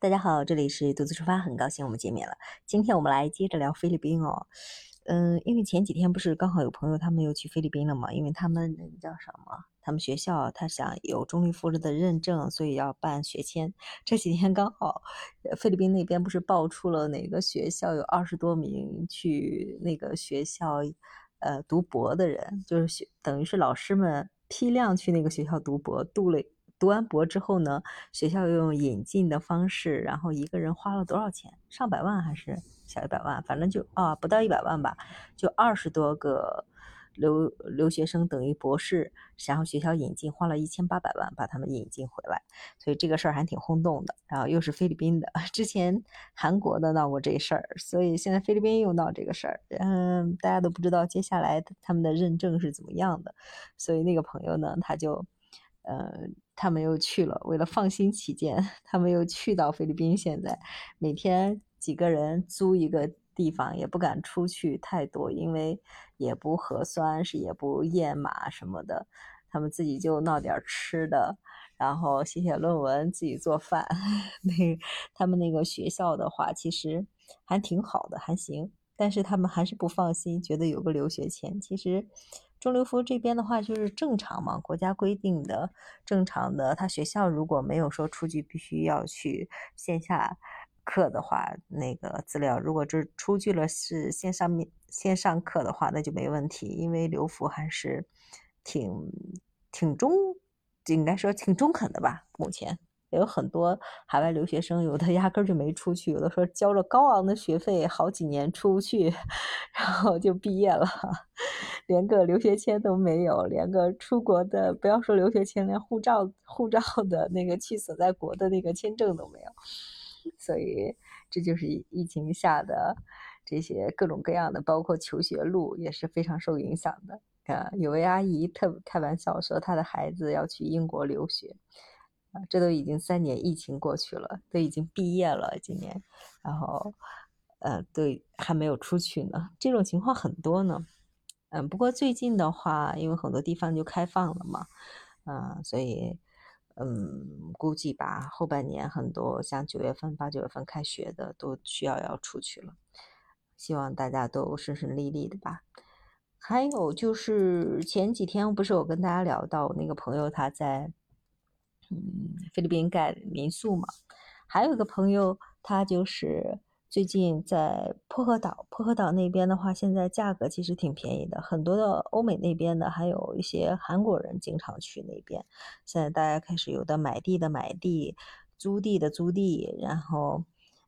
大家好，这里是独自出发，很高兴我们见面了。今天我们来接着聊菲律宾哦。嗯，因为前几天不是刚好有朋友他们又去菲律宾了嘛？因为他们那个叫什么？他们学校他想有中立复制的认证，所以要办学签。这几天刚好菲律宾那边不是爆出了哪个学校有二十多名去那个学校呃读博的人，就是学等于是老师们批量去那个学校读博，读了。读完博之后呢，学校用引进的方式，然后一个人花了多少钱？上百万还是小一百万？反正就啊，不到一百万吧，就二十多个留留学生等于博士，然后学校引进花了一千八百万把他们引进回来，所以这个事儿还挺轰动的。然后又是菲律宾的，之前韩国的闹过这事儿，所以现在菲律宾又闹这个事儿，嗯，大家都不知道接下来他们的认证是怎么样的，所以那个朋友呢，他就。呃，他们又去了，为了放心起见，他们又去到菲律宾。现在每天几个人租一个地方，也不敢出去太多，因为也不核酸，是也不验码什么的。他们自己就闹点吃的，然后写写论文，自己做饭。那他们那个学校的话，其实还挺好的，还行。但是他们还是不放心，觉得有个留学签。其实。中留服这边的话就是正常嘛，国家规定的正常的。他学校如果没有说出具必须要去线下课的话，那个资料如果这出具了是线上面线上课的话，那就没问题，因为留服还是挺挺中，应该说挺中肯的吧，目前。也有很多海外留学生，有的压根儿就没出去，有的说交了高昂的学费，好几年出不去，然后就毕业了，连个留学签都没有，连个出国的，不要说留学签，连护照、护照的那个去所在国的那个签证都没有。所以这就是疫情下的这些各种各样的，包括求学路也是非常受影响的。啊，有位阿姨特开玩笑说，她的孩子要去英国留学。啊，这都已经三年疫情过去了，都已经毕业了，今年，然后，呃，对还没有出去呢。这种情况很多呢。嗯，不过最近的话，因为很多地方就开放了嘛，嗯，所以，嗯，估计吧，后半年很多像九月份、八九月份开学的都需要要出去了。希望大家都顺顺利利的吧。还有就是前几天不是我跟大家聊到我那个朋友他在。嗯，菲律宾盖民宿嘛，还有一个朋友，他就是最近在薄荷岛。薄荷岛那边的话，现在价格其实挺便宜的，很多的欧美那边的，还有一些韩国人经常去那边。现在大家开始有的买地的买地，租地的租地，然后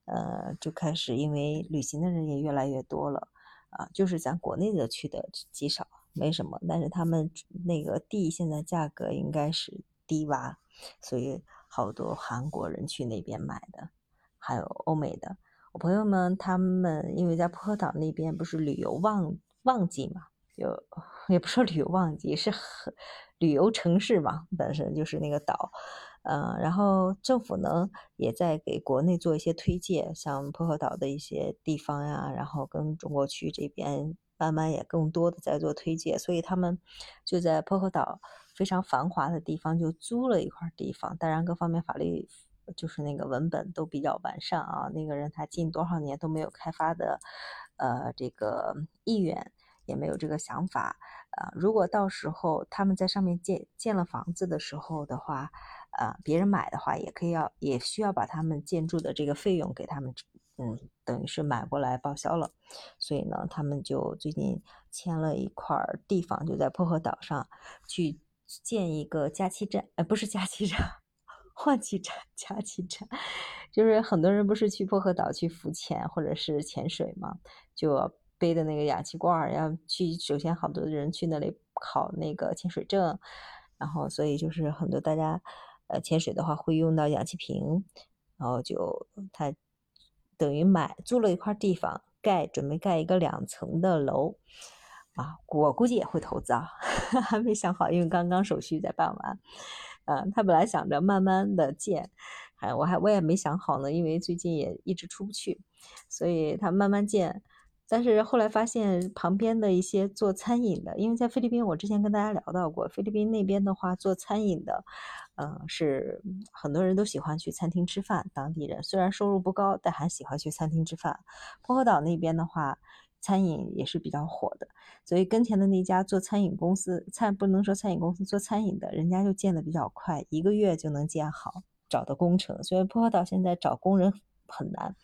呃就开始因为旅行的人也越来越多了啊，就是咱国内的去的极少，没什么，但是他们那个地现在价格应该是低洼。所以好多韩国人去那边买的，还有欧美的。我朋友们他们因为在薄荷岛那边不是旅游旺旺季嘛，就也不说旅游旺季，是很旅游城市嘛，本身就是那个岛。嗯，然后政府呢也在给国内做一些推介，像薄荷岛的一些地方呀，然后跟中国区这边慢慢也更多的在做推介，所以他们就在薄荷岛。非常繁华的地方就租了一块地方，当然各方面法律就是那个文本都比较完善啊。那个人他近多少年都没有开发的，呃，这个意愿也没有这个想法啊。如果到时候他们在上面建建了房子的时候的话，啊，别人买的话也可以要也需要把他们建筑的这个费用给他们，嗯，等于是买过来报销了。所以呢，他们就最近签了一块地方，就在薄荷岛上去。建一个假期站，呃，不是假期站，换气站，加气站，就是很多人不是去薄荷岛去浮潜或者是潜水嘛，就背的那个氧气罐要去。首先，好多人去那里考那个潜水证，然后所以就是很多大家，呃，潜水的话会用到氧气瓶，然后就他等于买租了一块地方，盖准备盖一个两层的楼。啊，我估计也会投资啊，还没想好，因为刚刚手续在办完。嗯，他本来想着慢慢的建，还我还我也没想好呢，因为最近也一直出不去，所以他慢慢建。但是后来发现旁边的一些做餐饮的，因为在菲律宾，我之前跟大家聊到过，菲律宾那边的话做餐饮的，嗯，是很多人都喜欢去餐厅吃饭。当地人虽然收入不高，但还喜欢去餐厅吃饭。薄荷岛那边的话，餐饮也是比较火的，所以跟前的那家做餐饮公司，餐不能说餐饮公司做餐饮的，人家就建的比较快，一个月就能建好，找的工程。所以薄荷岛现在找工人很难。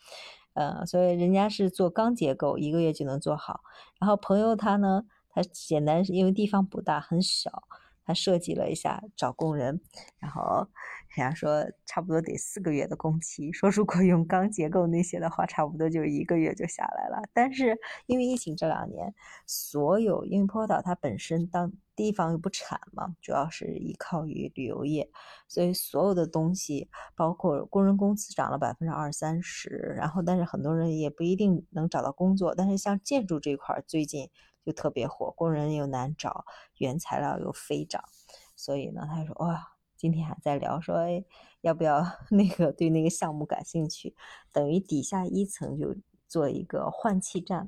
呃，所以人家是做钢结构，一个月就能做好。然后朋友他呢，他简单是因为地方不大，很小，他设计了一下找工人，然后。人家说差不多得四个月的工期，说如果用钢结构那些的话，差不多就一个月就下来了。但是因为疫情这两年，所有因为波岛它本身当地方又不产嘛，主要是依靠于旅游业，所以所有的东西，包括工人工资涨了百分之二三十，然后但是很多人也不一定能找到工作。但是像建筑这块最近又特别火，工人又难找，原材料又飞涨，所以呢，他说哇。今天还在聊说，哎，要不要 那个对那个项目感兴趣？等于底下一层就做一个换气站，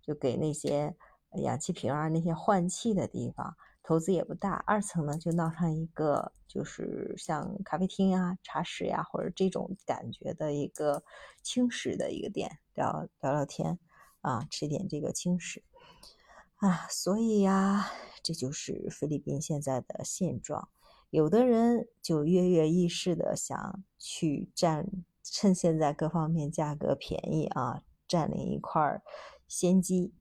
就给那些氧气瓶啊那些换气的地方，投资也不大。二层呢就闹上一个，就是像咖啡厅啊、茶室呀，或者这种感觉的一个轻食的一个店，聊聊聊天啊，吃点这个轻食啊。所以呀，这就是菲律宾现在的现状。有的人就跃跃欲试的想去占，趁现在各方面价格便宜啊，占领一块先机；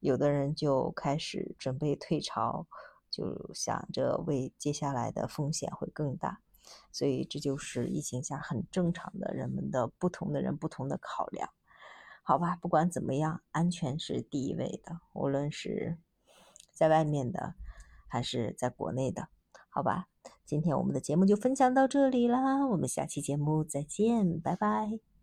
有的人就开始准备退潮，就想着为接下来的风险会更大。所以这就是疫情下很正常的人们的不同的人不同的考量，好吧？不管怎么样，安全是第一位的，无论是在外面的还是在国内的，好吧？今天我们的节目就分享到这里啦，我们下期节目再见，拜拜。